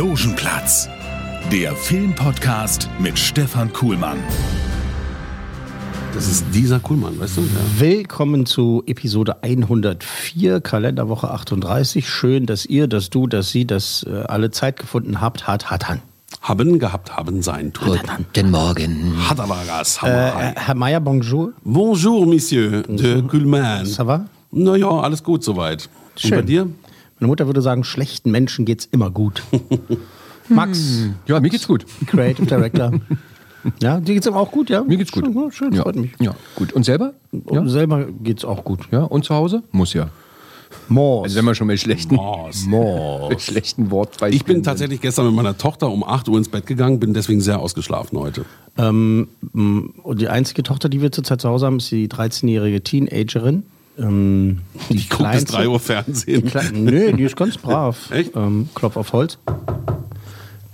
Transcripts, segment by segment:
Logenplatz, der Filmpodcast mit Stefan Kuhlmann. Das ist dieser Kuhlmann, weißt du? Ja. Willkommen zu Episode 104, Kalenderwoche 38. Schön, dass ihr, dass du, dass sie, dass äh, alle Zeit gefunden habt. Hat, hat, han. Haben gehabt, haben sein. Tut. Guten Morgen. Hat aber Gas. Äh, Herr Mayer, bonjour. Bonjour, Monsieur de Kuhlmann. Ça va? Naja, alles gut soweit. Und Schön. bei dir? Meine Mutter würde sagen, schlechten Menschen geht's immer gut. Max, Ja, mir geht's gut. Creative Director. Ja, dir geht's aber auch gut, ja? Mir geht's gut. Schön, ja, schön ja. freut mich. Ja, gut. Und selber? Und selber geht's auch gut. Ja, und zu Hause? Muss ja. Mors. Also wenn wir schon mit schlechten, Mors. Mors. mit schlechten Wortbeispielen Ich bin sind. tatsächlich gestern mit meiner Tochter um 8 Uhr ins Bett gegangen, bin deswegen sehr ausgeschlafen heute. Ähm, und die einzige Tochter, die wir zurzeit zu Hause haben, ist die 13-jährige Teenagerin. Ähm, die Ich gucke bis 3 Uhr Fernsehen. Kle Nö, die ist ganz brav. Echt? Ähm, Klopf auf Holz.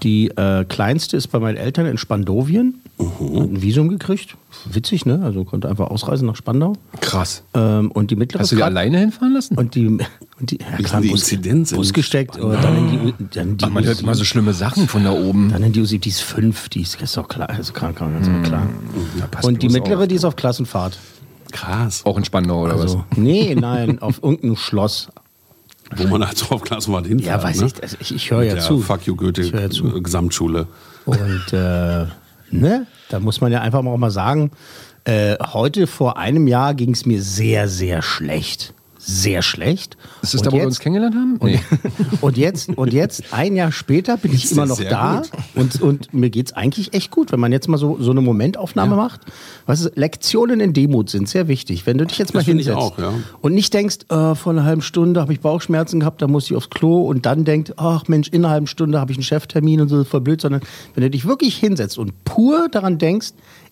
Die äh, kleinste ist bei meinen Eltern in Spandowien. Mhm. Hat ein Visum gekriegt. Witzig, ne? Also konnte einfach ausreisen nach Spandau. Krass. Ähm, und die mittlere Hast du die alleine hinfahren lassen? Und die, und die, ja, klar, sind die Bus, Inzidenz in Bus gesteckt. Und dann in die, dann die Ach, man hört immer so schlimme Sachen von da oben. dann in die U7, die ist fünf, die ist, ist doch klar, also klar, klar, ganz klar. Ja, passt Und die mittlere, auf. die ist auf Klassenfahrt. Krass. Auch in Spandau oder Also, nee, nein, auf irgendeinem Schloss. Wo man halt so auf Klassenfahrt hinfährt. Ja, weiß ne? ich, also ich, ich höre ja zu. Fuck you Goethe Ich höre ja zu. Gesamtschule. Und äh, ne, da muss man ja einfach mal auch mal sagen, äh, heute vor einem Jahr ging es mir sehr, sehr schlecht. Sehr schlecht. Ist das Und da, wo wir jetzt- uns kennengelernt haben? Nee. Und jetzt, und jetzt, ein Jahr später, bin ich immer ja noch da gut. und, und mir geht's eigentlich echt gut, wenn man jetzt mal so, so eine Momentaufnahme macht. Weißt du, Lektionen in Demut sind sehr wichtig. Wenn du dich jetzt mal Das hinsetzt auch, ja. und nicht denkst, äh, vor einer halben Stunde habe ich Bauchschmerzen gehabt, da muss ich aufs Klo und dann denkt, ach Mensch, in einer halben Stunde habe ich einen Cheftermin und so, voll blöd, sondern wenn du dich wirklich hinsetzt und pur daran denkst,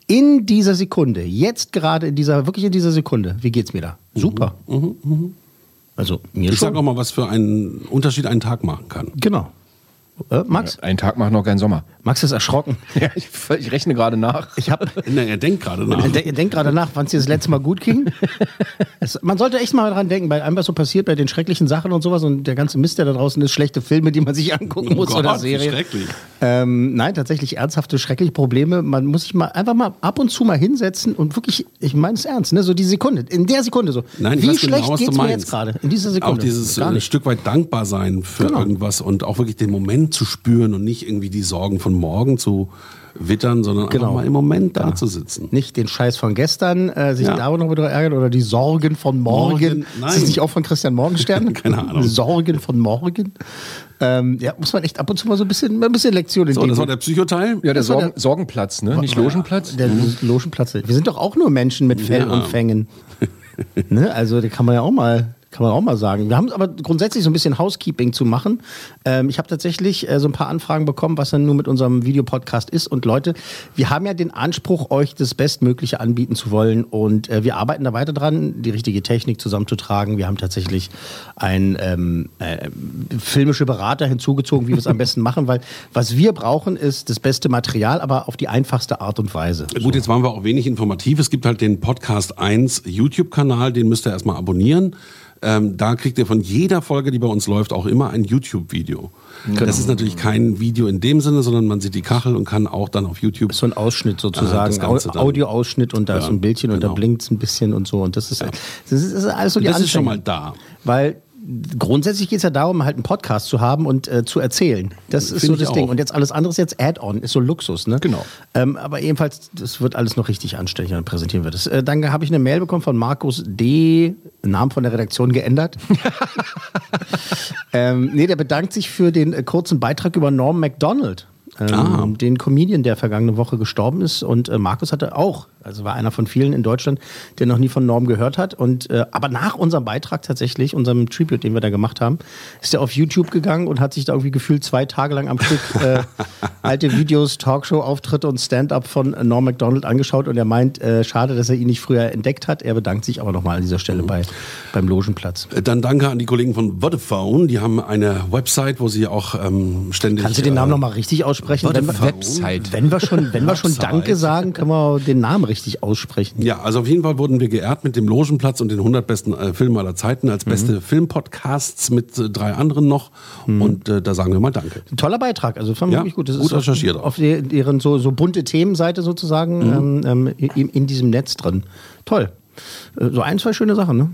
in dieser Sekunde, jetzt gerade in dieser, wirklich in dieser Sekunde, wie geht's mir da? Super. Also mir Ich schon. sag auch mal, was für einen Unterschied ein Tag machen kann. Genau. Äh, Max? Ein Tag macht noch keinen Sommer. Max ist erschrocken. Ja, ich, ich rechne gerade nach. Ich habe Na, er denkt gerade nach. Denk, denk gerade nach, wann es dir das letzte Mal gut ging. Es, man sollte echt mal dran denken, weil einem was so passiert bei den schrecklichen Sachen und sowas und der ganze Mist, der da draußen ist, schlechte Filme, die man sich angucken muss Oh oder Gott, wie Serien. schrecklich. Ähm, nein, tatsächlich ernsthafte, schreckliche Probleme. Man muss sich mal einfach mal ab und zu mal hinsetzen und wirklich, ich meine es ernst, ne? so die Sekunde, in der Sekunde so. Nein, Wie weiß schlecht genau, was du geht's mir meinst. jetzt gerade? In dieser Sekunde. Auch dieses Gar äh. Stück weit dankbar sein für Genau. irgendwas und auch wirklich den Moment zu spüren und nicht irgendwie die Sorgen von morgen zu wittern, sondern Genau. einfach mal im Moment da zu sitzen. Nicht den Scheiß von gestern, äh, sich Ja. darüber noch wieder ärgern oder die Sorgen von morgen. Morgen, Ist nein. das nicht auch von Christian Morgenstern? Keine Ahnung. Sorgen von morgen. Ähm, ja, muss man echt ab und zu mal so ein bisschen, ein bisschen Lektion in So, dem- das war der Psychoteil. Ja, der, Sorgen, der- Sorgenplatz, ne? Nicht Logenplatz? der Logenplatz. Wir sind doch auch nur Menschen mit Fell Ja. und Fängen. ne? Also, da kann man ja auch mal. Kann man auch mal sagen. Wir haben aber grundsätzlich so ein bisschen Housekeeping zu machen. Ähm, ich habe tatsächlich äh, so ein paar Anfragen bekommen, was dann nur mit unserem Videopodcast ist. Und Leute, wir haben ja den Anspruch, euch das Bestmögliche anbieten zu wollen. Und äh, wir arbeiten da weiter dran, die richtige Technik zusammenzutragen. Wir haben tatsächlich einen ähm, äh, filmische Berater hinzugezogen, wie wir es am besten machen, weil was wir brauchen, ist das beste Material, aber auf die einfachste Art und Weise. Gut, jetzt waren wir auch wenig informativ. Es gibt halt den Podcast 1 YouTube-Kanal, den müsst ihr erstmal abonnieren. Ähm, da kriegt ihr von jeder Folge, die bei uns läuft, auch immer ein YouTube-Video. Genau. Das ist natürlich kein Video in dem Sinne, sondern man sieht die Kachel und kann auch dann auf YouTube. so ein Ausschnitt sozusagen, dann. Audioausschnitt und da ist Ja, so ein Bildchen und da genau. blinkt es ein bisschen und so und das ist, das ist, das ist alles so die Das ist schon Anfänge. mal da. Weil grundsätzlich geht es ja darum, halt einen Podcast zu haben und äh, zu erzählen. Das ist Finde so das Ding. auch. Und jetzt alles andere ist jetzt Add-on, ist so Luxus, ne? Genau. Ähm, aber jedenfalls, das wird alles noch richtig anständig, dann präsentieren wir das. Äh, dann habe ich eine Mail bekommen von Markus D., Namen von der Redaktion geändert. ähm, nee, der bedankt sich für den äh, kurzen Beitrag über Norm MacDonald. Ähm, Ah. Den Comedian, der vergangene Woche gestorben ist. Und äh, Markus hatte auch Also war einer von vielen in Deutschland, der noch nie von Norm gehört hat. Und äh, aber nach unserem Beitrag tatsächlich, unserem Tribute, den wir da gemacht haben, ist er auf YouTube gegangen und hat sich da irgendwie gefühlt zwei Tage lang am Stück äh, alte Videos, Talkshow-Auftritte und Stand-up von Norm Macdonald angeschaut. Und er meint, äh, schade, dass er ihn nicht früher entdeckt hat. Er bedankt sich aber nochmal an dieser Stelle bei, beim Logenplatz. Dann danke an die Kollegen von Vodafone. Die haben eine Website, wo sie auch ähm, ständig. Kannst du den Namen äh, nochmal richtig aussprechen? Wenn wir, Website. wenn wir schon, wenn wir schon. Danke sagen, können wir den Namen richtig aussprechen. Ja, also auf jeden Fall wurden wir geehrt mit dem Logenplatz und den 100 besten äh, Filmen aller Zeiten als beste Filmpodcasts mit äh, drei anderen noch. Und äh, da sagen wir mal Danke. Toller Beitrag, also fand ich Ja, wirklich gut. Das gut ist auf- recherchiert auch. Auf der- deren so, so bunte Themenseite sozusagen ähm, ähm, in, in diesem Netz drin. Toll. Äh, So ein, zwei schöne Sachen, ne?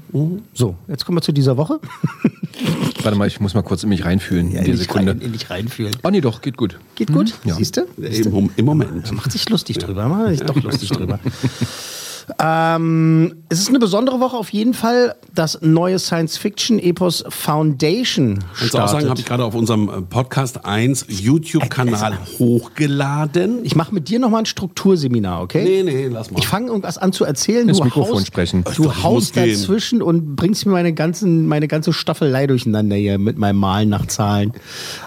So, jetzt kommen wir zu dieser Woche. Warte mal, ich muss mal kurz in mich reinfühlen. in die in, dich Sekunde. rein, in dich reinfühlen. Oh nee, doch, geht gut. Geht gut? Siehst du? Im, Im Moment. Macht sich lustig drüber, macht sich doch lustig drüber. Ähm, es ist eine besondere Woche auf jeden Fall. Das neue Science-Fiction-Epos Foundation Kannst du auch sagen, startet. habe ich gerade auf unserem äh, Podcast 1 YouTube-Kanal hochgeladen. Ich mache mit dir nochmal ein Strukturseminar, okay? Nee, nee, lass mal. Ich fange irgendwas an zu erzählen. Ins du Mikrofon haust, sprechen. Du muss haust gehen. dazwischen und bringst mir meine, ganzen, meine ganze Staffelei durcheinander hier mit meinem Malen nach Zahlen.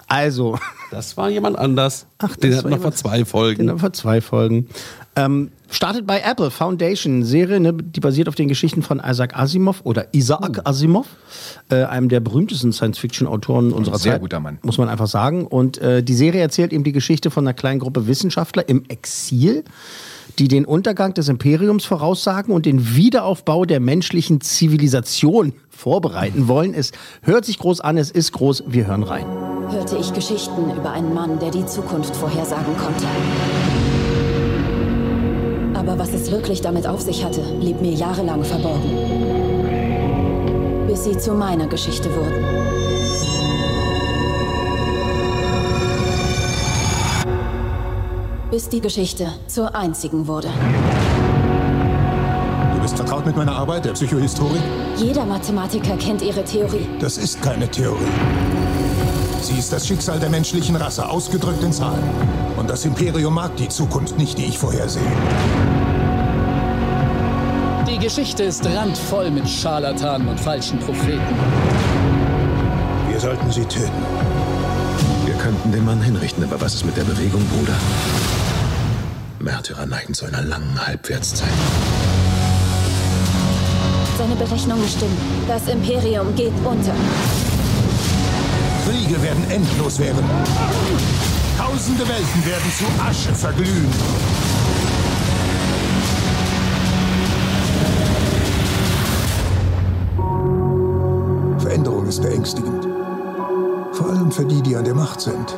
Also, Das war jemand anders. Ach, Den das hatten war wir vor zwei Folgen. in etwa zwei Folgen. Ähm, startet bei Apple Foundation, Serie, ne, die basiert auf den Geschichten von Isaac Asimov oder Isaac Asimov, äh, einem der berühmtesten Science-Fiction-Autoren unserer sehr Zeit. guter Mann. Muss man einfach sagen. Und äh, die Serie erzählt eben die Geschichte von einer kleinen Gruppe Wissenschaftler im Exil, die den Untergang des Imperiums voraussagen und den Wiederaufbau der menschlichen Zivilisation vorbereiten wollen. Es hört sich groß an, es ist groß, wir hören rein. hörte ich Geschichten über einen Mann, der die Zukunft vorhersagen konnte. Aber was es wirklich damit auf sich hatte, blieb mir jahrelang verborgen. Bis sie zu meiner Geschichte wurden. Bis die Geschichte zur einzigen wurde. Du bist vertraut mit meiner Arbeit, der Psychohistorik? Jeder Mathematiker kennt ihre Theorie. Das ist keine Theorie. Sie ist das Schicksal der menschlichen Rasse, ausgedrückt in Zahlen. Und das Imperium mag die Zukunft nicht, die ich vorhersehe. Die Geschichte ist randvoll mit Scharlatanen und falschen Propheten. Wir sollten sie töten. Wir könnten den Mann hinrichten, aber was ist mit der Bewegung, Bruder? Märtyrer neigen zu einer langen Halbwertszeit. Seine Berechnungen stimmen. Das Imperium geht unter. Kriege werden endlos werden. Tausende Welten werden zu Asche verglühen. Ist beängstigend. Vor allem für die, die an der Macht sind.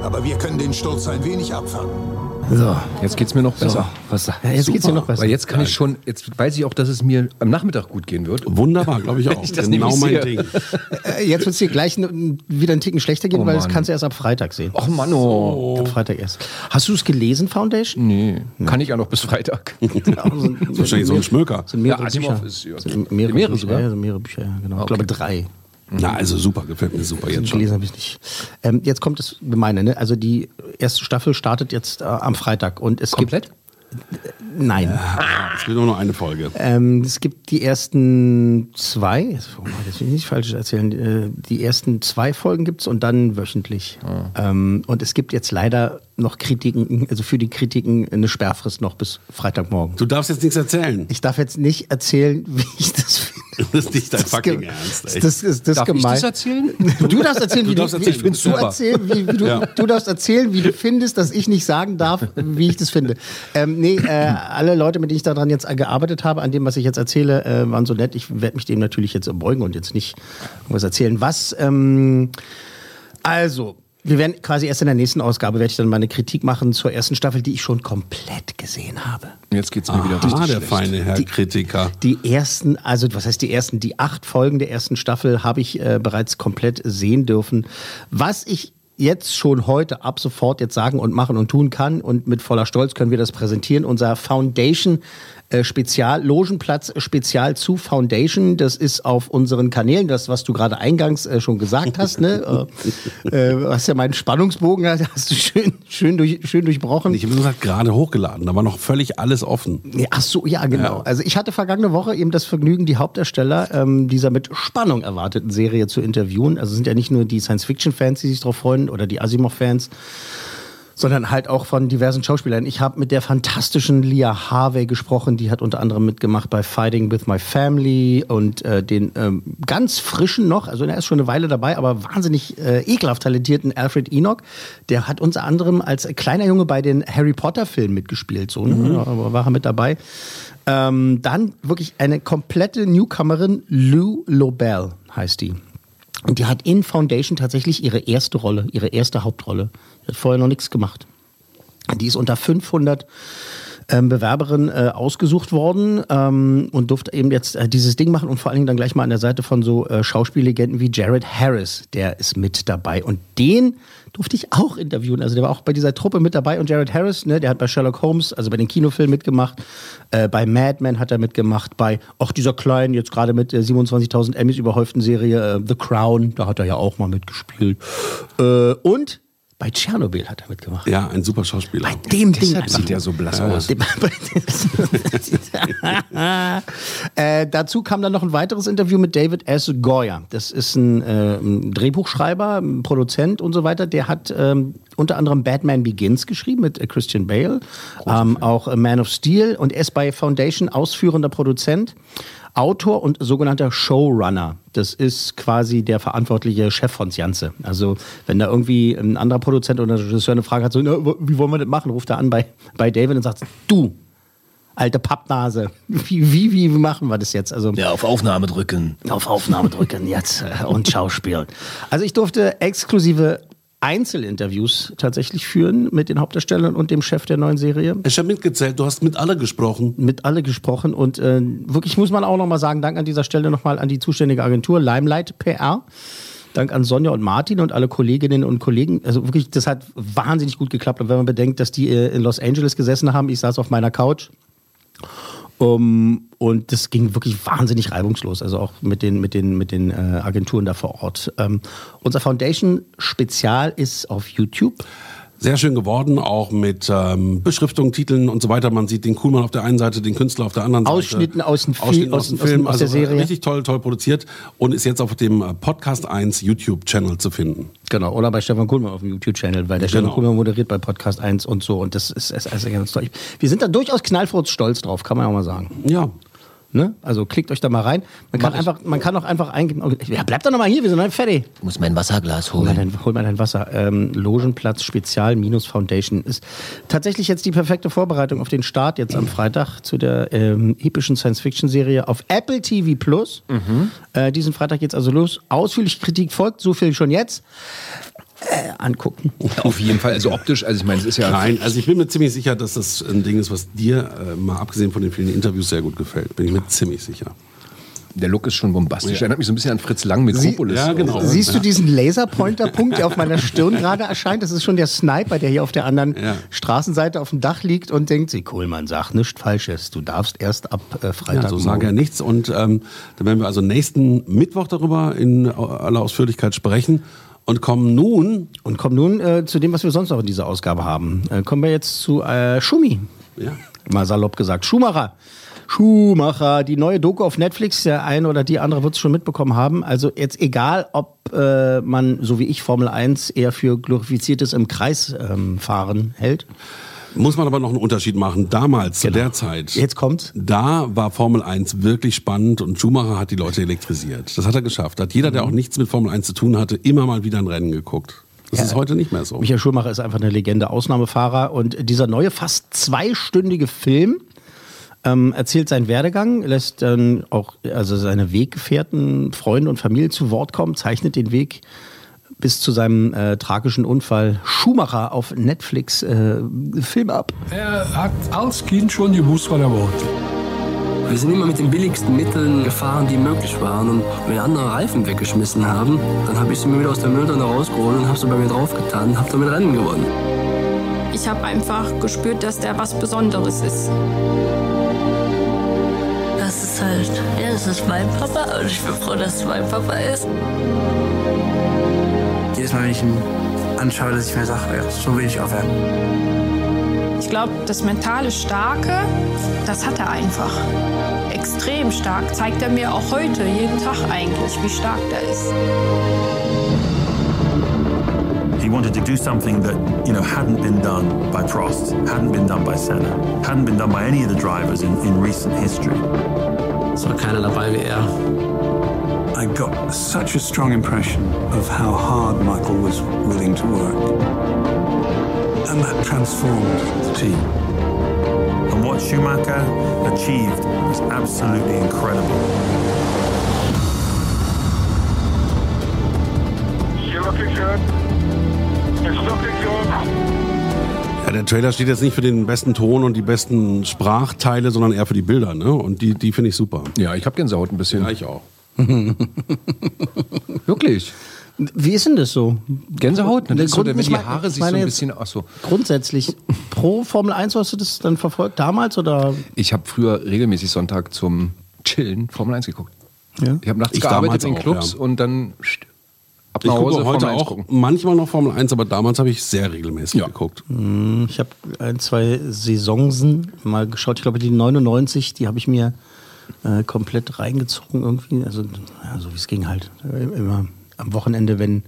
Aber wir können den Sturz ein wenig abfangen. So, Jetzt geht's mir noch besser. was ja, jetzt geht's dir noch besser. Weil jetzt kann ich schon, jetzt weiß ich auch, dass es mir am Nachmittag gut gehen wird. Wunderbar, glaube ich auch. ich das genau mein. Ding. Äh, Jetzt wird es dir gleich wieder einen Ticken schlechter gehen, Oh weil das kannst du erst ab Freitag sehen. Och Mann, oh. Ab Freitag erst. Hast du es gelesen, Foundation? Nee, kann ich ja noch bis Freitag. Ja, sind, Wahrscheinlich so ein Schmöker. sind mehrere Ja, Bücher. ist- ja. sind mehrere, Mehrere Bücher, sogar? ja, sind mehrere Bücher, ja, genau. Ich glaube drei. Na, also super, gefällt mir super jetzt schon. Gelesen habe ich nicht. Ähm, jetzt kommt das Gemeine, ne? Also die erste Staffel startet jetzt äh, am Freitag und es Komplett? gibt Nein. Es gibt nur noch eine Folge. Ähm, es gibt die ersten zwei, oh, das will ich nicht falsch erzählen, äh, die ersten zwei Folgen gibt's und dann wöchentlich. Ähm, und es gibt jetzt leider noch Kritiken, also für die Kritiken eine Sperrfrist noch bis Freitagmorgen. Du darfst jetzt nichts erzählen. Ich darf jetzt nicht erzählen, wie ich das finde. Das ist nicht dein Das fucking Ernst, ey. Das ist das Darf ich gemein. das erzählen? Du darfst erzählen, wie Du darfst du, erzählen, wie, ich du, erzählen, wie, wie du, Ja. du darfst erzählen, wie du findest, dass ich nicht sagen darf, wie ich das finde. Ähm, nee, äh, alle Leute, mit denen ich daran jetzt gearbeitet habe, an dem, was ich jetzt erzähle, äh, waren so nett. Ich werde mich dem natürlich jetzt beugen und jetzt nicht was erzählen. Was, ähm, also, wir werden quasi erst in der nächsten Ausgabe, werde ich dann meine Kritik machen zur ersten Staffel, die ich schon komplett gesehen habe. Jetzt geht's mir wieder richtig der schlecht. feine Herr Kritiker. Die ersten, also was heißt die ersten, die acht Folgen der ersten Staffel habe ich äh, bereits komplett sehen dürfen. Was ich jetzt schon heute ab sofort jetzt sagen und machen und tun kann und mit voller Stolz können wir das präsentieren. Unser Foundation äh, Spezial, Logenplatz Spezial zu Foundation. Das ist auf unseren Kanälen, das, was du gerade eingangs äh, schon gesagt hast. ne? äh, äh, hast ja meinen Spannungsbogen, hast du schön, schön, durch, schön durchbrochen. Ich habe gesagt, gerade hochgeladen, da war noch völlig alles offen. Ja, ach so, ja, genau. Ja. Also ich hatte vergangene Woche eben das Vergnügen, die Hauptdarsteller ähm, dieser mit Spannung erwarteten Serie zu interviewen. Also es sind ja nicht nur die Science-Fiction-Fans, die sich darauf freuen, oder die Asimov-Fans, sondern halt auch von diversen Schauspielern. Ich habe mit der fantastischen Leah Harvey gesprochen, die hat unter anderem mitgemacht bei Fighting with My Family und äh, den ähm, ganz frischen noch, also er ist schon eine Weile dabei, aber wahnsinnig äh, ekelhaft talentierten Alfred Enoch, der hat unter anderem als kleiner Junge bei den Harry Potter Filmen mitgespielt, so ne? mhm. ja, war er mit dabei. Ähm, dann wirklich eine komplette Newcomerin, Lou Lobel heißt die. Und die hat in Foundation tatsächlich ihre erste Rolle, ihre erste Hauptrolle. Die hat vorher noch nichts gemacht. Die ist unter 500 ähm, Bewerberin äh, ausgesucht worden ähm, und durfte eben jetzt äh, dieses Ding machen und vor allen Dingen dann gleich mal an der Seite von so äh, Schauspiellegenden wie Jared Harris, der ist mit dabei. Und den durfte ich auch interviewen. Also der war auch bei dieser Truppe mit dabei. Und Jared Harris, ne, der hat bei Sherlock Holmes, also bei den Kinofilmen mitgemacht. Äh, bei Mad Men hat er mitgemacht. Bei auch dieser kleinen, jetzt gerade mit äh, 27.000 Emmys überhäuften Serie äh, The Crown, da hat er ja auch mal mitgespielt. Äh, und bei Tschernobyl hat er mitgemacht. Ja, ein super Schauspieler. Bei dem Ding. Deshalb sieht er so blass aus. äh, dazu kam dann noch ein weiteres Interview mit David S. Goyer. Das ist ein, äh, ein Drehbuchschreiber, ein Produzent und so weiter. Der hat ähm, unter anderem Batman Begins geschrieben mit äh, Christian Bale, ähm, auch Man of Steel und er ist bei Foundation ausführender Produzent. Autor und sogenannter Showrunner. Das ist quasi der verantwortliche Chef von Janze. Also wenn da irgendwie ein anderer Produzent oder Regisseur eine Frage hat, so, wie wollen wir das machen, ruft er an bei, bei David und sagt, du, alte Pappnase, wie, wie, wie machen wir das jetzt? Also, ja, auf Aufnahme drücken. Auf Aufnahme drücken jetzt äh, und Schauspielen. Also ich durfte exklusive Einzelinterviews tatsächlich führen mit den Hauptdarstellern und dem Chef der neuen Serie. Ich habe mitgezählt, du hast mit alle gesprochen. Mit alle gesprochen und äh, wirklich muss man auch nochmal sagen, Dank an dieser Stelle nochmal an die zuständige Agentur Limelight PR. Dank an Sonja und Martin und alle Kolleginnen und Kollegen. Also wirklich, das hat wahnsinnig gut geklappt. Und wenn man bedenkt, dass die äh, in Los Angeles gesessen haben, ich saß auf meiner Couch um, und das ging wirklich wahnsinnig reibungslos, also auch mit den, mit den, mit den äh, Agenturen da vor Ort. Ähm, unser Foundation-Spezial ist auf YouTube sehr schön geworden, auch mit ähm, Beschriftungen, Titeln und so weiter. Man sieht den Kuhlmann auf der einen Seite, den Künstler auf der anderen Ausschnitten Seite. Aus dem Ausschnitten aus dem Film, aus, der also, Serie. Richtig toll, toll produziert und ist jetzt auf dem äh, Podcast 1 YouTube-Channel zu finden. Genau, oder bei Stefan Kuhlmann auf dem YouTube-Channel, weil der genau. Stefan Kuhlmann moderiert bei Podcast 1 und so und das ist, ist, ist ganz toll. Wir sind da durchaus knallfurz stolz drauf, kann man auch mal sagen. Ja, Ne? Also klickt euch da mal rein. Man kann, einfach, man kann auch einfach eingeben. Ja, bleibt doch noch mal hier, wir sind halt fertig. Ich muss mein Wasserglas holen. Hol mal dein, hol mal dein Wasser. Ähm, Logenplatz Spezial minus Foundation ist tatsächlich jetzt die perfekte Vorbereitung auf den Start jetzt am Freitag zu der ähm, epischen Science-Fiction-Serie auf Apple TV Plus. Mhm. Äh, diesen Freitag geht's also los. Ausführliche Kritik folgt, so viel schon jetzt äh, angucken. Auf jeden Fall, also optisch, also ich meine, es ist ja. Nein, also ich bin mir ziemlich sicher, dass das ein Ding ist, was dir, äh, mal abgesehen von den vielen Interviews, sehr gut gefällt. Bin ich mir ziemlich sicher. Der Look ist schon bombastisch. Ja. Erinnert mich so ein bisschen an Fritz Lang mit Sie, Ja, genau. Siehst du diesen Laserpointer-Punkt, der auf meiner Stirn gerade erscheint? Das ist schon der Sniper, der hier auf der anderen ja. Straßenseite auf dem Dach liegt und denkt, Sie Kohlmann sagt nichts Falsches. Du darfst erst ab äh, Freitag. Ja, so sage er nichts. Und ähm, dann werden wir also nächsten Mittwoch darüber in aller Ausführlichkeit sprechen. Und kommen nun. Und kommen nun äh, zu dem, was wir sonst noch in dieser Ausgabe haben. Äh, kommen wir jetzt zu äh, Schumi. Ja. Mal salopp gesagt. Schumacher. Schumacher, die neue Doku auf Netflix, der eine oder die andere wird es schon mitbekommen haben. Also jetzt egal, ob äh, man, so wie ich, Formel 1 eher für glorifiziertes im Kreis ähm, fahren hält muss man aber noch einen Unterschied machen. Damals, genau. zu der Zeit. Jetzt kommt's. Da war Formel 1 wirklich spannend und Schumacher hat die Leute elektrisiert. Das hat er geschafft. Hat jeder, der auch nichts mit Formel 1 zu tun hatte, immer mal wieder ein Rennen geguckt. Das ja, ist heute nicht mehr so. Michael Schumacher ist einfach eine Legende, Ausnahmefahrer. Und dieser neue, fast zweistündige Film ähm, erzählt seinen Werdegang, lässt dann auch also seine Weggefährten, Freunde und Familie zu Wort kommen, zeichnet den Weg bis zu seinem äh, tragischen Unfall Schumacher auf Netflix äh, Film ab. Er hat als Kind schon gewusst, was er wollte. Wir sind immer mit den billigsten Mitteln gefahren, die möglich waren. Und wenn andere Reifen weggeschmissen haben, dann habe ich sie mir wieder aus der Mülltonne rausgeholt und habe sie bei mir draufgetan und habe damit Rennen gewonnen. Ich habe einfach gespürt, dass der was Besonderes ist. ist halt, ja, es ist mein Papa und ich bin froh, dass es mein Papa ist. Jedes Mal, wenn ich ihn anschaue, dass ich mir sage, ja, so will ich auch werden. Ich glaube, das mentale Starke, das hat er einfach. Extrem stark. Zeigt er mir auch heute, jeden Tag eigentlich, wie stark der ist. He wanted to do something that, you know, hadn't been done by Prost, hadn't been done by Senna, hadn't been done by any of the drivers in, in recent history. Es war keiner dabei wie er. I got such a strong impression of how hard Michael was willing to work. And that transformed the team. And what Schumacher achieved was absolutely incredible. Ja, der Trailer steht jetzt nicht für den besten Ton und die besten Sprachteile, sondern eher für die Bilder, ne? Und die, die finde ich super. Ja, ich habe Gänsehaut ein bisschen. Ja, ich auch. Wirklich. Wie ist denn das so? Gänsehaut? Der Das ist so, wenn ich die Haare ich sich so ein bisschen. Ach so. Grundsätzlich pro Formel 1 hast du das dann verfolgt damals oder? Ich habe früher regelmäßig Sonntag zum Chillen Formel 1 geguckt. Ja. Ich habe nachts Ich gearbeitet in auch, Clubs ja. und dann ab Ich nach Hause gucke heute Formel 1 auch gucken. manchmal noch Formel 1, aber damals habe ich sehr regelmäßig geguckt. Hm, Ich habe ein, zwei Saisonsen mal geschaut. Ich glaube, die 99, die habe ich mir äh, komplett reingezogen irgendwie. Also, ja, so wie es ging halt. Immer am Wochenende, wenn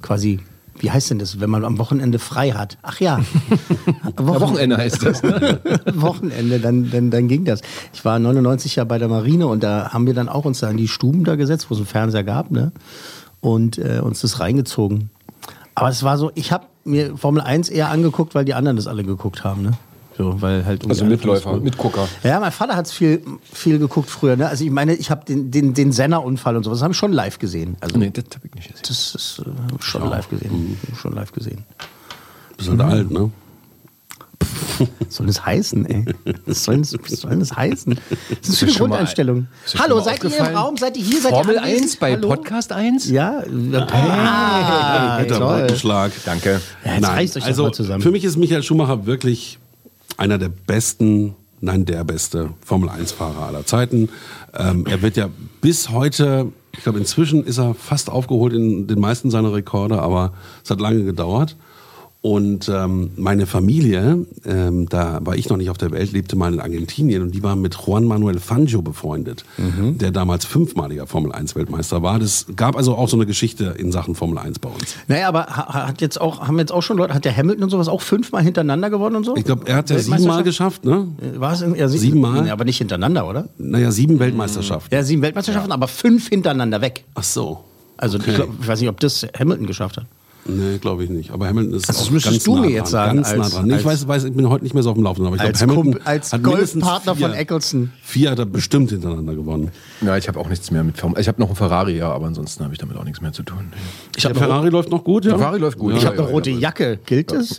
quasi, wie heißt denn das, wenn man am Wochenende frei hat? Ach ja. Wochenende heißt das. ne? Wochenende, dann, dann, dann ging das. Ich war 99 ja bei der Marine und da haben wir dann auch uns da in die Stuben da gesetzt, wo es einen Fernseher gab, ne? Und äh, uns das reingezogen. Aber es war so, ich habe mir Formel 1 eher angeguckt, weil die anderen das alle geguckt haben, ne? So, weil halt Also Mitläufer, Mitgucker. Ja, mein Vater hat es viel, viel geguckt früher, ne? Also ich meine, ich habe den, den, den Senna-Unfall und sowas, habe ich schon live gesehen. Also Nee, das habe ich nicht gesehen. das ist äh, schon live gesehen. Schon live gesehen. Bist halt alt, ne? Was soll das heißen, ey? Was soll das, was soll denn das heißen? Das ist für eine mal- Grundeinstellung. ist dir Hallo, mal seid ihr im? Raum? Seid ihr hier? Seid Formel ihr anwesend? 1 bei Hallo? Podcast 1? Ja. Ah, Alter, toll. Brückenschlag. Danke. Ja, jetzt reißt euch doch also mal zusammen. für mich ist Michael Schumacher wirklich einer der besten, nein, der beste Formel-1-Fahrer aller Zeiten. Ähm, er wird ja bis heute, ich glaube, inzwischen ist er fast aufgeholt in den meisten seiner Rekorde, aber es hat lange gedauert. Und ähm, meine Familie, ähm, da war ich noch nicht auf der Welt, lebte mal in Argentinien und die war mit Juan Manuel Fangio befreundet, Mhm. der damals fünfmaliger Formel-1-Weltmeister war. Das gab also auch so eine Geschichte in Sachen Formel 1 bei uns. Naja, aber ha- hat jetzt auch, haben jetzt auch schon Leute, hat der Hamilton und sowas auch fünfmal hintereinander gewonnen und so? Ich glaube, er hat ja siebenmal geschafft, ne? War es ja, sie- Siebenmal? Aber nicht hintereinander, oder? Naja, sieben Weltmeisterschaften. Ja, sieben Weltmeisterschaften, aber fünf hintereinander weg. Ach so. Also Okay. ich, glaub, ich weiß nicht, ob das Hamilton geschafft hat. Nee, glaube ich nicht. Aber Hamilton ist Also das auch müsstest ganz du nah mir dran, jetzt sagen, Ganz nah als- dran. Nee, ich als- weiß, weiß, ich bin heute nicht mehr so auf dem Laufenden, aber ich glaube, Als, Hamilton Kump- als hat Golfpartner vier, von Eccleston. Vier hat er bestimmt hintereinander gewonnen. Ja, ich habe auch nichts mehr mit Formel. Ich habe noch einen Ferrari, ja, aber ansonsten habe ich damit auch nichts mehr zu tun. Ich der Ferrari läuft noch gut, ja? Ferrari läuft gut. Ich ja, habe eine ja, rote ja. Jacke. Gilt das?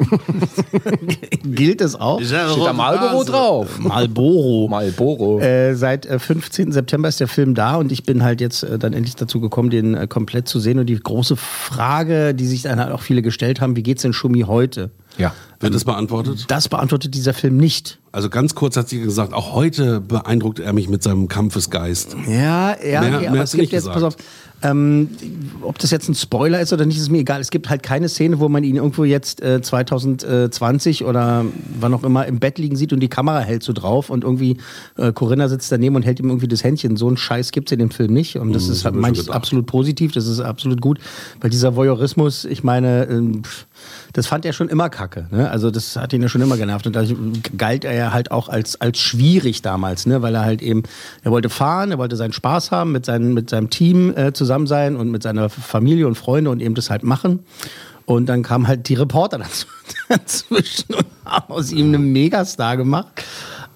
Gilt das auch? Steht da Marlboro drauf? Marlboro. Marlboro. Äh, seit äh, 15. September ist der Film da und ich bin halt jetzt äh, dann endlich dazu gekommen, den äh, komplett zu sehen. Und die große Frage, die sich dann halt auch viele gestellt haben, wie geht's denn Schumi heute? Ja. Wird das beantwortet? Das beantwortet dieser Film nicht. Also ganz kurz hat sie gesagt, auch heute beeindruckt er mich mit seinem Kampfesgeist. Ja, ja, Mehr- okay, mehr aber hat es gibt jetzt, gesagt. pass auf, ähm, ob das jetzt ein Spoiler ist oder nicht, ist mir egal. Es gibt halt keine Szene, wo man ihn irgendwo jetzt äh, 2020 oder wann auch immer im Bett liegen sieht und die Kamera hält so drauf und irgendwie äh, Corinna sitzt daneben und hält ihm irgendwie das Händchen. So einen Scheiß gibt's in dem Film nicht und das Hm, ist das ich gedacht. absolut positiv, das ist absolut gut, weil dieser Voyeurismus, ich meine, ähm, pff, das fand er schon immer kacke. Ne? Also das hat ihn ja schon immer genervt und da galt er ja halt auch als, als schwierig damals, ne? weil er halt eben, er wollte fahren, er wollte seinen Spaß haben, mit, seinen, mit seinem Team äh, zusammen sein und mit seiner Familie und Freunde und eben das halt machen. Und dann kamen halt die Reporter dazwischen und haben aus ihm einen Megastar gemacht.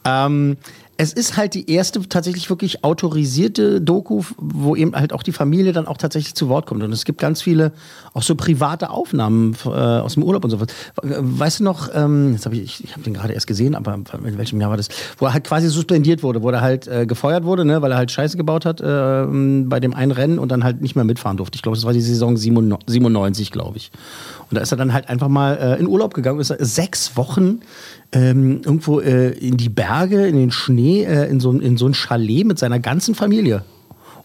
Ähm, es ist halt die erste tatsächlich wirklich autorisierte Doku, wo eben halt auch die Familie dann auch tatsächlich zu Wort kommt. Und es gibt ganz viele auch so private Aufnahmen äh, aus dem Urlaub und so was. Weißt du noch, ähm, jetzt habe ich, ich habe den gerade erst gesehen, aber in welchem Jahr war das? Wo er halt quasi suspendiert wurde, wo er halt äh, gefeuert wurde, ne, weil er halt Scheiße gebaut hat äh, bei dem einen Rennen und dann halt nicht mehr mitfahren durfte. Ich glaube, das war die Saison 97, glaube ich. Und da ist er dann halt einfach mal äh, in Urlaub gegangen, ist er sechs Wochen ähm, irgendwo äh, in die Berge, in den Schnee Nee, äh, in so, in so ein Chalet mit seiner ganzen Familie.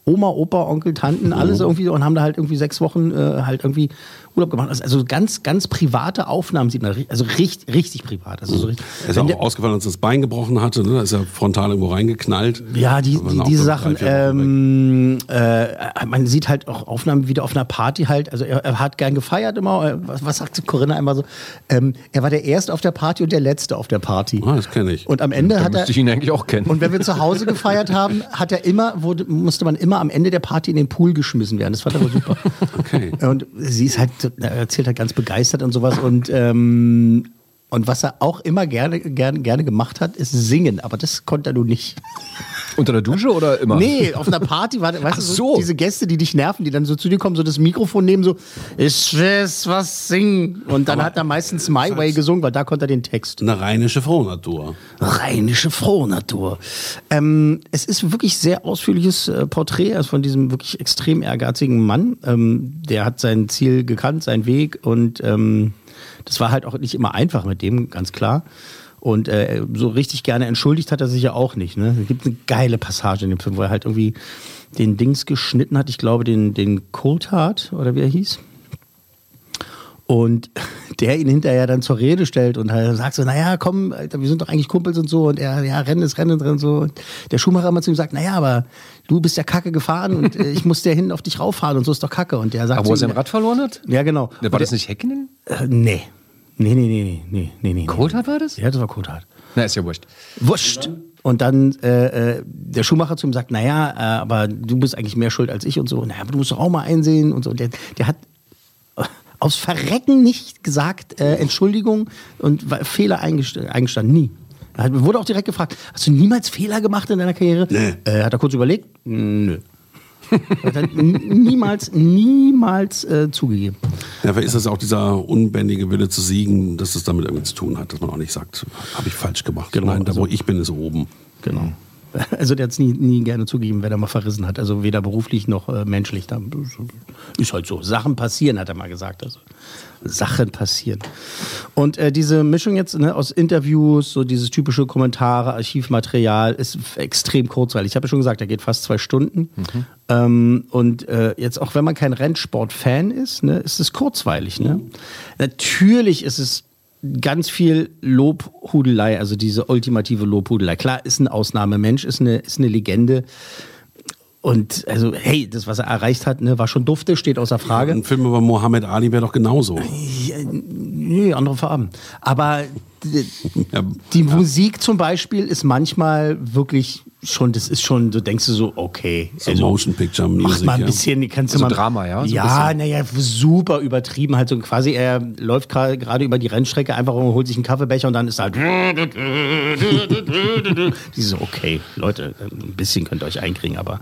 Oma, Opa, Onkel, Tanten, alles irgendwie und haben da halt irgendwie sechs Wochen äh, halt irgendwie Urlaub gemacht. Also- Also ganz, ganz private Aufnahmen sieht man, also richtig, richtig privat. Also so richtig, Er ist ja auch ausgefallen, als er das Bein gebrochen hatte. Ne? Da ist er frontal irgendwo reingeknallt. Ja, die, die, diese Sachen, ähm, äh, man sieht halt auch Aufnahmen wieder auf einer Party halt, also er, er hat gern gefeiert immer, äh, was, was sagt Corinna immer so, ähm, er war der Erste auf der Party und der Letzte auf der Party. Ah, das kenne ich. Und am Ende Da hat er, müsste ich ihn eigentlich auch kennen. und wenn wir zu Hause gefeiert haben, hat er immer, wurde, musste man immer am Ende der Party in den Pool geschmissen werden. Das fand er aber super. Okay. Und sie ist halt, er erzählt halt ganz begeistert und sowas. Und, ähm, und was er auch immer gerne, gerne, gerne gemacht hat, ist singen. Aber das konnte er nun nicht. Unter der Dusche oder immer? Nee, auf einer Party war, weißt Ach du, so, so. diese Gäste, die dich nerven, die dann so zu dir kommen, so das Mikrofon nehmen, so, ich will was singen. Und dann hat er meistens My Way gesungen, weil da konnte er den Text. Eine rheinische Frohnatur. Rheinische Frohnatur. Ähm, es ist wirklich sehr ausführliches äh, Porträt also von diesem wirklich extrem ehrgeizigen Mann. Ähm, der hat sein Ziel gekannt, seinen Weg und ähm, das war halt auch nicht immer einfach mit dem, ganz klar. Und äh, so richtig gerne entschuldigt hat er sich ja auch nicht. Ne? Es gibt eine geile Passage in dem Film, wo er halt irgendwie den Dings geschnitten hat. Ich glaube, den, den Coulthard oder wie er hieß. Und der ihn hinterher dann zur Rede stellt und halt sagt so, naja, komm, Alter, wir sind doch eigentlich Kumpels und so. Und er, ja, Rennen ist Rennen drin und so. Und der Schuhmacher immer zu ihm sagt, naja, aber du bist ja kacke gefahren und äh, ich muss der hinten auf dich rauffahren und so ist doch kacke. Und der sagt Aber wo er sein Rad verloren hat? Ja, genau. War Und das der- nicht Häkkinen? Äh, nee. Nee, nee, nee, nee, nee, nee. Coulthard war das? Ja, das war Coulthard. Na, ist ja wurscht. Wurscht. Und dann äh, äh, der Schuhmacher zu ihm sagt, naja, äh, aber du bist eigentlich mehr schuld als ich und so. Naja, aber du musst doch auch mal einsehen und so. Und der, der hat aus Verrecken nicht gesagt, äh, Entschuldigung und Fehler eingest- eingestanden. Nie. Er wurde auch direkt gefragt, hast du niemals Fehler gemacht in deiner Karriere? Nee. Äh, hat er kurz überlegt? Nö. hat er niemals, niemals äh, zugegeben. Ja, vielleicht ist das auch dieser unbändige Wille zu siegen, dass das damit irgendwie zu tun hat, dass man auch nicht sagt, habe ich falsch gemacht. Genau, Nein, da wo also- ich bin, ist oben. Genau. Also der hat es nie, nie gerne zugegeben, wenn er mal verrissen hat. Also weder beruflich noch äh, menschlich. Da, ist halt so. Sachen passieren, hat er mal gesagt. Also Sachen passieren. Und äh, diese Mischung jetzt ne, aus Interviews, so dieses typische Kommentare, Archivmaterial, ist extrem kurzweilig. Ich habe ja schon gesagt, er geht fast zwei Stunden. Ähm, und äh, jetzt auch wenn man kein Rennsport-Fan ist, ne, ist es kurzweilig. Ne? Natürlich ist es ganz viel Lobhudelei, also diese ultimative Lobhudelei. Klar, ist ein Ausnahmemensch, ist eine, ist eine Legende. Und also, hey, das, was er erreicht hat, ne, war schon dufte, steht außer Frage. Ein Film über Mohammed Ali wäre doch genauso. Ja, nee, andere Farben. Aber die, Ja, die Musik zum Beispiel ist manchmal wirklich schon, das ist schon, du denkst du so, okay. so Motion Picture Music. Mach mal ein ja. bisschen, kannst du Also mal. Drama, ja, so ja, naja, super übertrieben. Halt so quasi, er läuft gerade über die Rennstrecke einfach und holt sich einen Kaffeebecher und dann ist halt. Die so, okay, Leute, ein bisschen könnt ihr euch einkriegen, aber.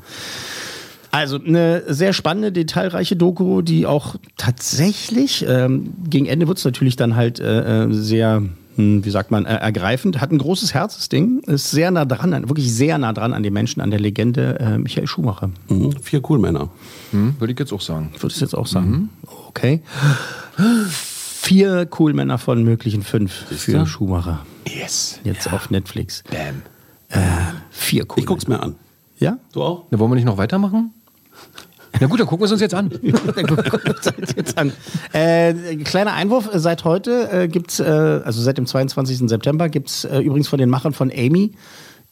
Also eine sehr spannende, detailreiche Doku, die auch tatsächlich, ähm, gegen Ende wird es natürlich dann halt äh, äh, sehr, wie sagt man, äh, ergreifend. Hat ein großes Herz, das Ding. Ist sehr nah dran, an- wirklich sehr nah dran an den Menschen, an der Legende äh, Michael Schumacher. Mhm. Vier cool Männer. Hm, würde ich jetzt auch sagen. Würde ich jetzt auch sagen. Okay. Vier cool Männer von möglichen fünf für Schumacher. Yes. Jetzt auf Netflix. Bam. Äh, vier cool Ich guck's mir an. Ja? Du auch? Na, wollen wir nicht noch weitermachen? Na gut, dann gucken wir es uns jetzt an. Dann gucken wir uns das jetzt an. Äh, kleiner Einwurf, seit heute äh, gibt's, äh, also seit dem 22. September gibt's äh, übrigens von den Machern von Amy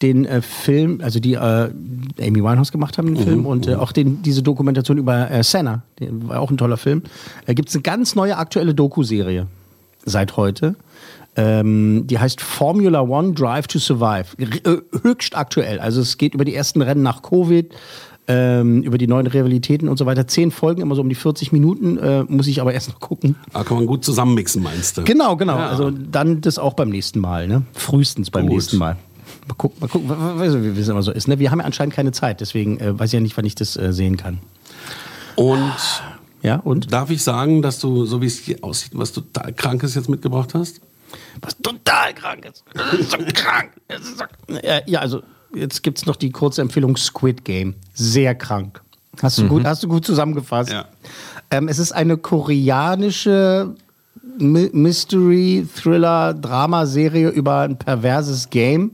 den äh, Film, also die äh, Amy Winehouse gemacht haben, den Film, und äh, auch den, diese Dokumentation über äh, Senna, der war auch ein toller Film. Äh, gibt's eine ganz neue aktuelle Doku-Serie seit heute. Ähm, die heißt Formula One Drive to Survive. R äh, höchst aktuell. Also es geht über die ersten Rennen nach Covid, ähm, über die neuen Rivalitäten und so weiter. Zehn Folgen, immer so um die 40 Minuten, äh, muss ich aber erst noch gucken. Da kann man gut zusammenmixen, meinst du? Genau, genau. Ja. Also dann das auch beim nächsten Mal, ne? Frühestens beim Gut. nächsten Mal. Mal gucken, mal gucken, wie es immer so ist. Ne? Wir haben ja anscheinend keine Zeit, deswegen äh, weiß ich ja nicht, wann ich das äh, sehen kann. Und Ja, und? darf ich sagen, dass du, so wie es hier aussieht, was total Krankes jetzt mitgebracht hast? Was total krank ist. Das ist so krank. Ist so äh, ja, also jetzt gibt es noch die kurze Empfehlung Squid Game. Sehr krank. Hast du, gut, hast du gut zusammengefasst. Ja. Ähm, es ist eine koreanische Mystery, Thriller, Dramaserie über ein perverses Game.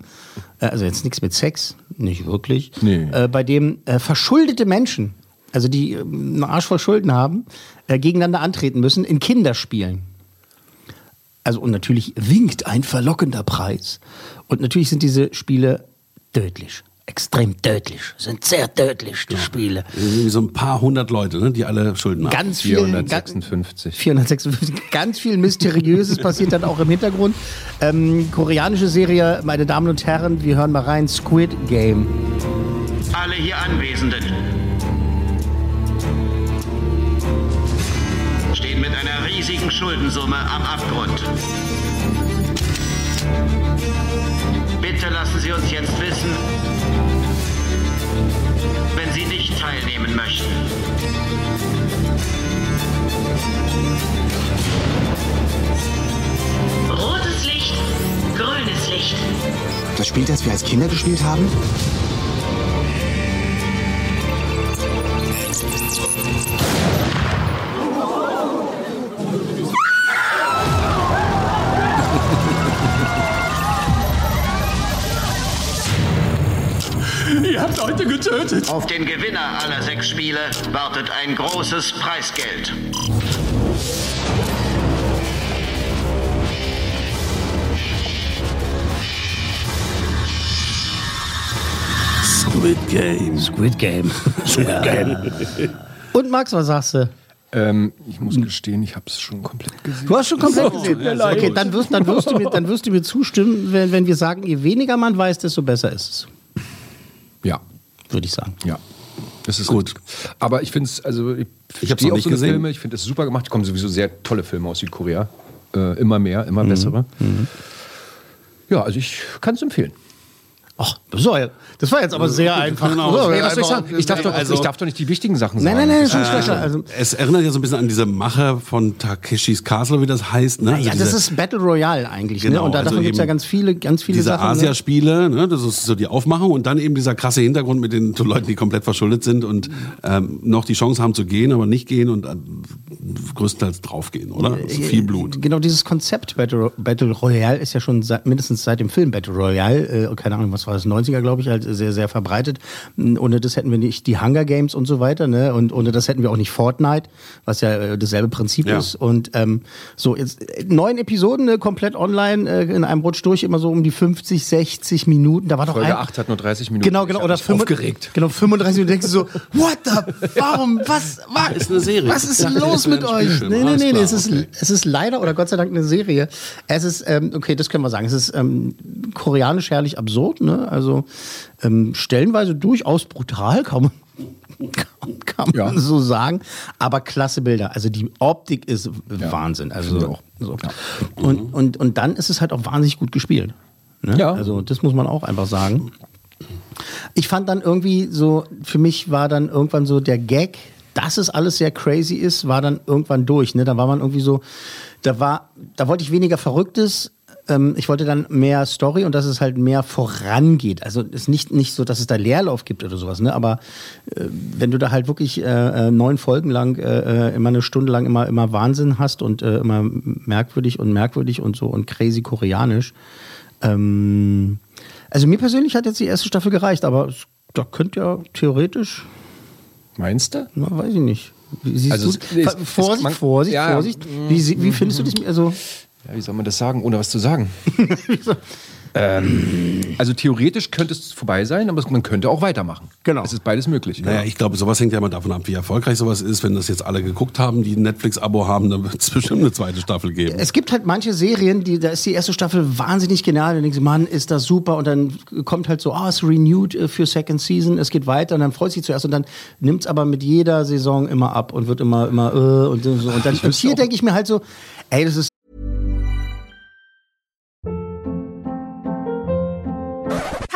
Äh, Also jetzt nichts mit Sex, nicht wirklich. Nee. Äh, bei dem äh, verschuldete Menschen, also die äh, einen Arsch voll Schulden haben, äh, gegeneinander antreten müssen in Kinderspielen. Also und natürlich winkt ein verlockender Preis. Und natürlich sind diese Spiele tödlich. Extrem tödlich. Sind sehr tödlich, die Spiele. Irgendwie so ein paar hundert Leute, ne, die alle Schulden haben. Ganz viel, 456. 456. Ganz viel Mysteriöses passiert dann auch im Hintergrund. Ähm, koreanische Serie, meine Damen und Herren, wir hören mal rein: Squid Game. Alle hier Anwesenden stehen mit einer riesigen Schuldensumme am Abgrund. Bitte lassen Sie uns jetzt wissen, wenn Sie nicht teilnehmen möchten. Rotes Licht, grünes Licht. Das Spiel, das wir als Kinder gespielt haben? Leute getötet. Auf den Gewinner aller sechs Spiele wartet ein großes Preisgeld. Squid Game. Squid Game. Squid Game. Und Max, was sagst du? Ähm, ich muss gestehen, ich habe es schon komplett gesehen. Du hast schon komplett So, gesehen. Okay, dann wirst, dann, wirst du mir, dann wirst du mir zustimmen, wenn, wenn wir sagen, je weniger man weiß, desto besser ist es. Würde ich sagen. Ja. Das ist gut. Aber ich finde es, also ich, Ich noch auf nicht so gesehen. Filme, ich finde es super gemacht. Es kommen sowieso sehr tolle Filme aus Südkorea. Äh, immer mehr, immer Mhm. bessere. Ja, also ich kann es empfehlen. Ach, das war, ja- das war jetzt aber sehr einfach. Genau. Das war Ey, was soll ich sagen? Ich darf, doch, Also- ich darf doch nicht die wichtigen Sachen Nein, sagen. nein, nein, Das schon schlechter. Also, Es erinnert ja so ein bisschen an diese Macher von Takeshis Castle, wie das heißt. Ne? ja, Also das diese- ist Battle Royale eigentlich. ne? Genau, Und da also davon gibt es ja ganz viele, ganz viele diese Sachen. ne? Asiaspiele, ne? das ist so die Aufmachung und dann eben dieser krasse Hintergrund mit den Leuten, die komplett verschuldet sind und ähm, noch die Chance haben zu gehen, aber nicht gehen und äh, größtenteils draufgehen, oder? Also viel Blut. Genau, dieses Konzept Battle, Battle Royale ist ja schon seit, mindestens seit dem Film Battle Royale, äh, keine Ahnung, was war das, 90er, glaube ich, halt sehr, sehr verbreitet. Mm, Ohne das hätten wir nicht die Hunger Games und so weiter, ne? Und ohne das hätten wir auch nicht Fortnite, was ja äh, dasselbe Prinzip Ja. ist. Und ähm, so, jetzt äh, neun Episoden, ne, komplett online, äh, in einem Rutsch durch, immer so um die 50, 60 Minuten. Da war doch Folge ein, 8 hat nur 30 Minuten. Genau, genau. Oder mich 35 aufgeregt. Genau, 35 Minuten denkst du so, what the, warum, was, was, Ist eine Serie. was ist dachte, los das wäre mit euch? Nee, nee, nee, klar, es, ist, okay. es ist leider oder Gott sei Dank eine Serie. Es ist, ähm, okay, das können wir sagen, es ist ähm, koreanisch herrlich absurd, ne? Also ähm, stellenweise durchaus brutal, kann man, kann, man Ja. so sagen. Aber klasse Bilder. Also die Optik ist Wahnsinn. Also auch. so. Und, und, und dann ist es halt auch wahnsinnig gut gespielt. Ne? Ja. Also das muss man auch einfach sagen. Ich fand dann irgendwie so, für mich war dann irgendwann so der Gag, dass es alles sehr crazy ist, war dann irgendwann durch. Ne? Da war man irgendwie so, da war, da wollte ich weniger Verrücktes. Ähm, ich wollte dann mehr Story und dass es halt mehr vorangeht. Also es ist nicht, nicht so, dass es da Leerlauf gibt oder sowas, ne? Aber äh, wenn du da halt wirklich äh, äh, neun Folgen lang, äh, äh, immer eine Stunde lang immer, immer Wahnsinn hast und äh, immer merkwürdig und merkwürdig und so und crazy koreanisch, ähm, also mir persönlich hat jetzt die erste Staffel gereicht, aber es, da könnte ja theoretisch, Meinst du? na, weiß ich nicht. Siehst Also du? es- Vorsicht, es- man- Vorsicht, ja, Vorsicht. Wie, wie findest du das? Also Ja, wie soll man das sagen, ohne was zu sagen? ähm, also theoretisch könnte es vorbei sein, aber es- man könnte auch weitermachen. Genau. Es ist beides möglich. Naja, ich glaube, sowas hängt ja immer davon ab, wie erfolgreich sowas ist. Wenn das jetzt alle geguckt haben, die ein Netflix-Abo haben, dann wird es bestimmt eine zweite Staffel geben. es gibt halt manche Serien, die, da ist die erste Staffel wahnsinnig genial. Und dann denkst du, Mann, ist das super. Und dann kommt halt so, ah, es ist renewed äh, für Second Season, es geht weiter. Und dann freut sich zuerst. Und dann nimmt es aber mit jeder Saison immer ab und wird immer, immer, äh, und so. Und, dann, und hier denke ich mir halt so, ey, das ist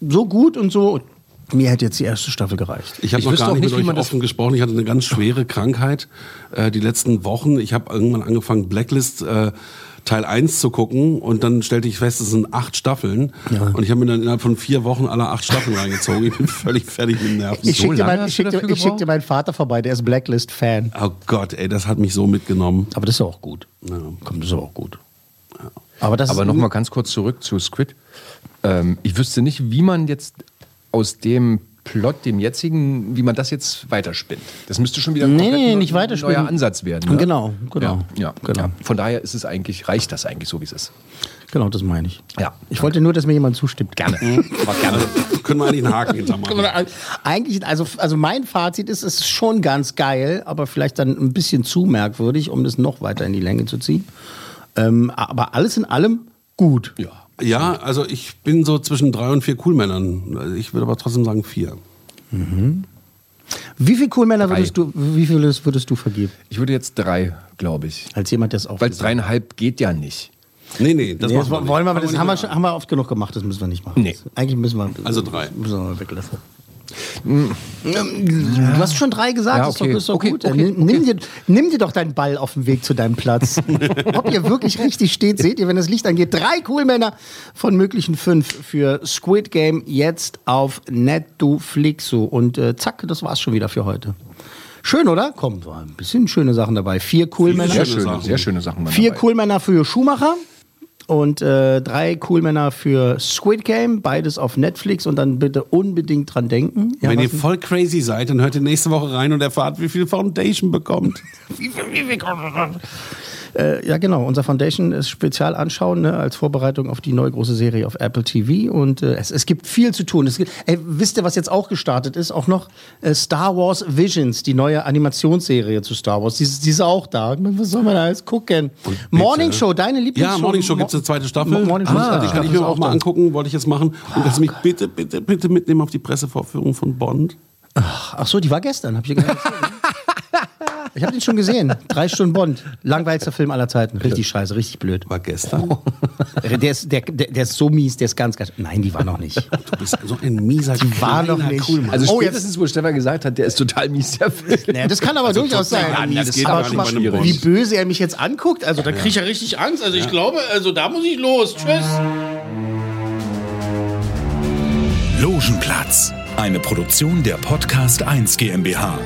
So gut und so. Mir hätte jetzt die erste Staffel gereicht. Ich habe noch gar nicht nicht, mit euch das- offen gesprochen. Ich hatte eine ganz schwere Krankheit äh, die letzten Wochen. Ich habe irgendwann angefangen, Blacklist äh, Teil 1 zu gucken und dann stellte ich fest, es sind acht Staffeln. Und ich habe mir dann innerhalb von vier Wochen alle acht Staffeln reingezogen. Ich bin völlig fertig mit den Nerven. Ich schicke dir, schick dir, schick dir meinen Vater vorbei, der ist Blacklist-Fan. Oh Gott, ey, das hat mich so mitgenommen. Aber das ist auch gut. Ja. Komm, das ist auch gut. Aber das Aber ist noch mal ganz kurz zurück zu Squid. Ähm, ich wüsste nicht, wie man jetzt aus dem Plot, dem jetzigen, wie man das jetzt weiterspinnt. Das müsste schon wieder ein Nee, nee, nicht weiterspinnen. neuer Ansatz werden. Ne? Genau, genau. Ja, ja, Genau. ja. Von daher ist es eigentlich, reicht das eigentlich so, wie es ist. Genau, das meine ich. Ja. Ich wollte nur, dass mir jemand zustimmt. Gerne. Aber gerne. Können wir eigentlich einen Haken hintermachen? Eigentlich, also, also mein Fazit ist, es ist schon ganz geil, aber vielleicht dann ein bisschen zu merkwürdig, um das noch weiter in die Länge zu ziehen. Ähm, aber alles in allem gut. Ja. Ja, also ich bin so zwischen drei und vier Coolmännern. Also Ich würde aber trotzdem sagen vier. Wie viel Coolmänner würdest du, wie viel würdest du vergeben? Ich würde jetzt drei, glaube ich. Als jemand, der es auch Weil dreieinhalb geht ja nicht. Nee, nee, das nee, das wir nicht. wollen wir, das haben wir, schon, haben wir oft genug gemacht, das müssen wir nicht machen. Nee. Das, eigentlich müssen wir. Also drei. Müssen wir mal weglassen. Du hast schon drei gesagt, Ja, das ist doch, okay. ist doch Okay, gut. okay, nimm, nimm, dir, nimm dir doch deinen Ball auf dem Weg zu deinem Platz. Ob ihr wirklich richtig steht, seht ihr, wenn das Licht angeht. Drei Coolmänner von möglichen fünf für Squid Game jetzt auf Netflixo. Und äh, zack, das war's schon wieder für heute. Schön, oder? Komm, war ein bisschen schöne Sachen dabei. Vier Coolmänner. Sehr schöne Sachen. sehr schöne Sachen. Vier dabei. Coolmänner für Schumacher und äh, drei Coolmänner für Squid Game, beides auf Netflix und dann bitte unbedingt dran denken. Ja, Wenn ihr voll crazy seid, dann hört ihr nächste Woche rein und erfahrt, wie viel Foundation bekommt. äh, ja, genau. Unser Foundation ist Spezial anschauen ne, als Vorbereitung auf die neue große Serie auf Apple TV und äh, es, es gibt viel zu tun. Es gibt, ey, wisst ihr, was jetzt auch gestartet ist? Auch noch äh, Star Wars Visions, die neue Animationsserie zu Star Wars. Die, ist- die ist auch da. Was soll man da alles gucken? Morning Show, deine Lieblingsshow. Ja, Morning Show gibt es eine zweite Staffel. Mo- Morning Show ah, die kann ich mir auch mal angucken, wollte ich jetzt machen. Und du mich bitte, bitte, bitte mitnehmen auf die Pressevorführung von Bond? Ach so, die war gestern, hab ich gar nicht gesehen. Ich habe den schon gesehen. Drei Stunden Bond. Langweiligster Film aller Zeiten. Richtig scheiße, richtig blöd. War gestern? Der ist, der, der, der ist so mies, der ist ganz, ganz. Nein, die war noch nicht. Du bist so ein mieser Die war noch nicht. Coolmann. Also Oh, jetzt- spätestens, wo Stefan gesagt hat, der ist total mies, der Film. Naja, das kann aber durchaus sein. Ja, ja, das geht aber mal, wie böse er mich jetzt anguckt, also da kriege ich ja richtig Angst. Also ich glaube, also da muss ich los. Tschüss. Logenplatz, eine Produktion der Podcast 1 GmbH.